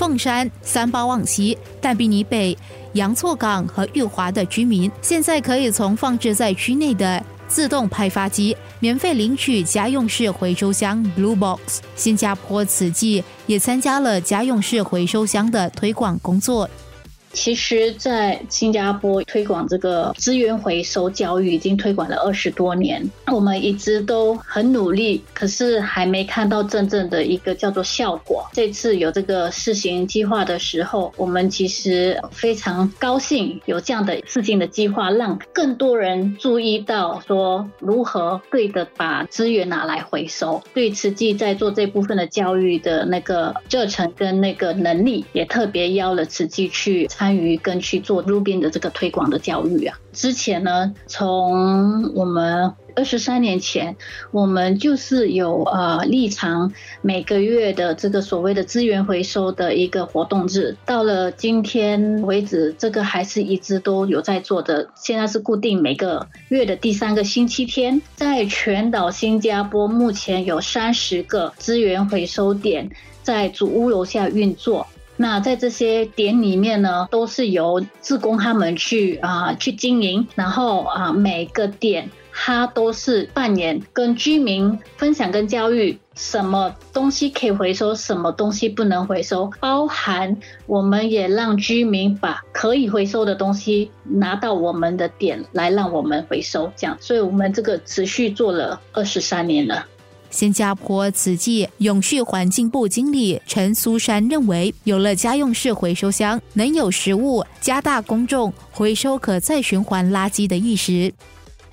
凤山、三八旺西、淡比尼北、洋厝港和裕华的居民，现在可以从放置在区内的自动派发机免费领取家用式回收箱 Blue Box。新加坡此季也参加了家用式回收箱的推广工作。其实，在新加坡推广这个资源回收教育已经推广了二十多年，我们一直都很努力，可是还没看到真正的一个叫做效果。这次有这个试行计划的时候，我们其实非常高兴有这样的试行的计划，让更多人注意到说如何对的把资源拿来回收。对慈济在做这部分的教育的那个热忱跟那个能力，也特别邀了慈济去。参与跟去做路边的这个推广的教育啊。之前呢，从我们二十三年前，我们就是有呃立场每个月的这个所谓的资源回收的一个活动日。到了今天为止，这个还是一直都有在做的。现在是固定每个月的第三个星期天，在全岛新加坡目前有三十个资源回收点在主屋楼下运作。那在这些点里面呢，都是由自工他们去啊去经营，然后啊每个点它都是扮演跟居民分享跟教育，什么东西可以回收，什么东西不能回收，包含我们也让居民把可以回收的东西拿到我们的点来让我们回收，这样，所以我们这个持续做了二十三年了。新加坡慈济永续环境部经理陈苏珊认为，有了家用式回收箱，能有实物加大公众回收可再循环垃圾的意识。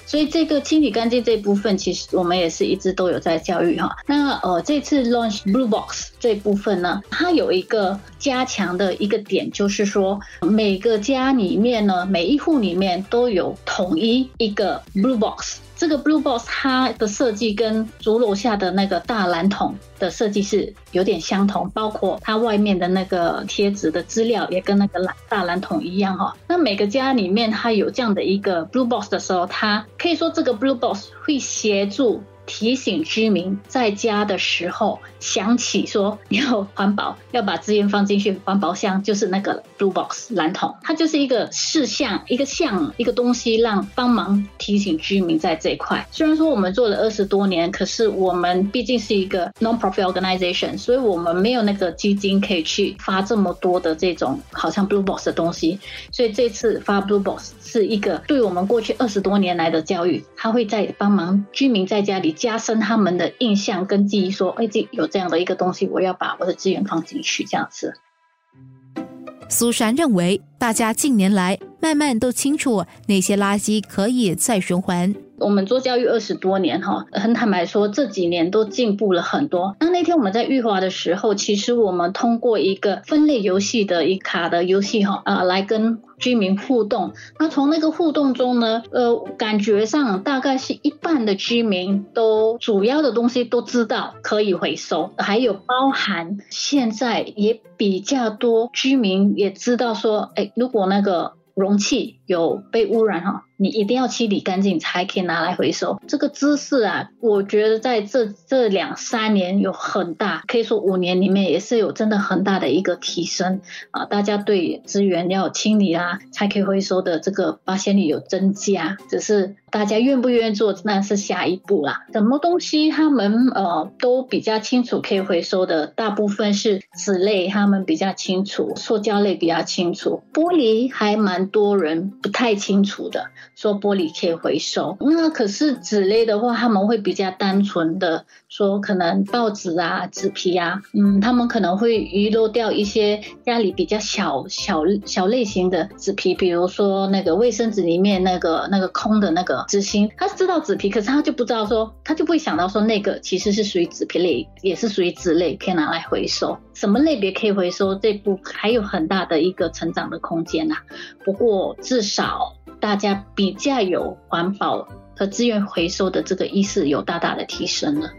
所以这个清理干净这部分，其实我们也是一直都有在教育哈。那呃，这次 launch Blue Box 这部分呢，它有一个加强的一个点，就是说每个家里面呢，每一户里面都有统一一个 Blue Box。这个 Blue Box 它的设计跟主楼下的那个大蓝桶的设计是有点相同，包括它外面的那个贴纸的资料也跟那个蓝大蓝桶一样哈。那每个家里面它有这样的一个 Blue Box 的时候，它可以说这个 Blue Box 会协助。提醒居民在家的时候想起说要环保，要把资源放进去环保箱，就是那个 blue box 蓝桶，它就是一个事项，一个项，一个东西，让帮忙提醒居民在这一块。虽然说我们做了二十多年，可是我们毕竟是一个 non-profit organization，所以我们没有那个基金可以去发这么多的这种好像 blue box 的东西。所以这次发 blue box 是一个对我们过去二十多年来的教育，它会在帮忙居民在家里。加深他们的印象跟记忆，说，哎，这有这样的一个东西，我要把我的资源放进去，这样子。苏珊认为，大家近年来慢慢都清楚那些垃圾可以再循环。我们做教育二十多年哈，很坦白说，这几年都进步了很多。那那天我们在玉华的时候，其实我们通过一个分类游戏的一卡的游戏哈啊，来跟居民互动。那从那个互动中呢，呃，感觉上大概是一半的居民都主要的东西都知道可以回收，还有包含现在也比较多居民也知道说，哎，如果那个容器有被污染哈。你一定要清理干净才可以拿来回收。这个知识啊，我觉得在这这两三年有很大，可以说五年里面也是有真的很大的一个提升啊。大家对资源要清理啊，才可以回收的这个发现率有增加。只是大家愿不愿意做，那是下一步啦。什么东西他们呃都比较清楚可以回收的，大部分是纸类，他们比较清楚；塑胶类比较清楚，玻璃还蛮多人不太清楚的。说玻璃可以回收，那可是纸类的话，他们会比较单纯的说，可能报纸啊、纸皮啊，嗯，他们可能会遗漏掉一些家里比较小小小类型的纸皮，比如说那个卫生纸里面那个那个空的那个纸芯，他知道纸皮，可是他就不知道说，他就不会想到说那个其实是属于纸皮类，也是属于纸类，可以拿来回收。什么类别可以回收，这部还有很大的一个成长的空间呐。不过至少。大家比较有环保和资源回收的这个意识有大大的提升了。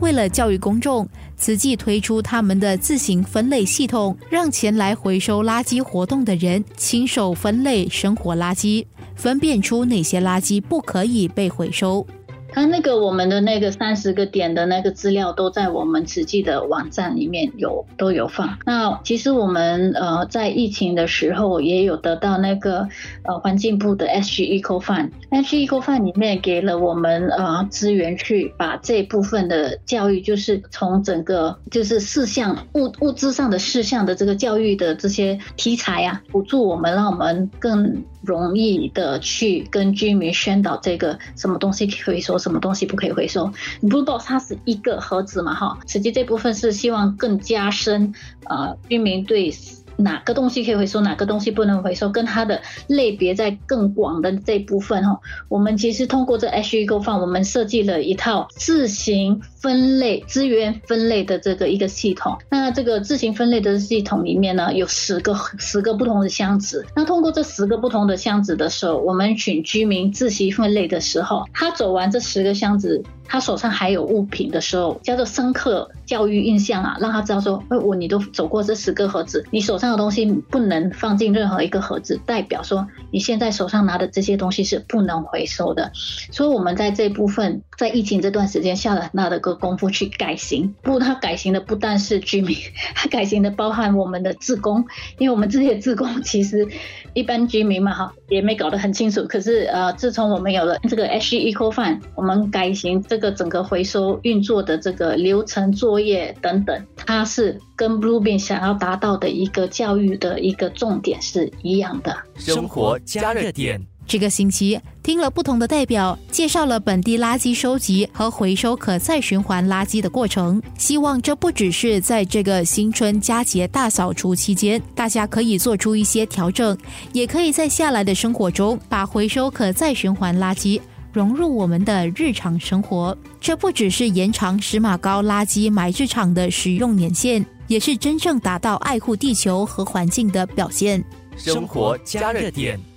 为了教育公众，慈济推出他们的自行分类系统，让前来回收垃圾活动的人亲手分类生活垃圾，分辨出哪些垃圾不可以被回收。它那个我们的那个三十个点的那个资料都在我们实际的网站里面有都有放。那其实我们呃在疫情的时候也有得到那个呃环境部的 SG Eco Fund，SG Eco Fund 里面给了我们呃资源去把这部分的教育，就是从整个就是事项物物资上的事项的这个教育的这些题材啊，辅助我们，让我们更容易的去跟居民宣导这个什么东西可以收，什么东西不可以回收。Blue Box 它是一个盒子嘛，哈，实际这部分是希望更加深呃居民对。哪个东西可以回收，哪个东西不能回收，跟它的类别在更广的这部分哈，我们其实通过这 H E Go 放，我们设计了一套自行分类资源分类的这个一个系统。那这个自行分类的系统里面呢，有十个十个不同的箱子。那通过这十个不同的箱子的时候，我们请居民自行分类的时候，他走完这十个箱子。他手上还有物品的时候，叫做深刻教育印象啊，让他知道说，哎，我你都走过这十个盒子，你手上的东西不能放进任何一个盒子，代表说你现在手上拿的这些东西是不能回收的。所以我们在这部分，在疫情这段时间下了很大的个功夫去改型。不，他改型的不但是居民，他改型的包含我们的自工，因为我们这些自工其实一般居民嘛，哈，也没搞得很清楚。可是呃，自从我们有了这个 H Eco Fund，我们改型。这个整个回收运作的这个流程作业等等，它是跟 Bluebeam 想要达到的一个教育的一个重点是一样的。生活加热点，这个星期听了不同的代表介绍了本地垃圾收集和回收可再循环垃圾的过程。希望这不只是在这个新春佳节大扫除期间，大家可以做出一些调整，也可以在下来的生活中把回收可再循环垃圾。融入我们的日常生活，这不只是延长石马高垃圾埋置场的使用年限，也是真正达到爱护地球和环境的表现。生活加热点。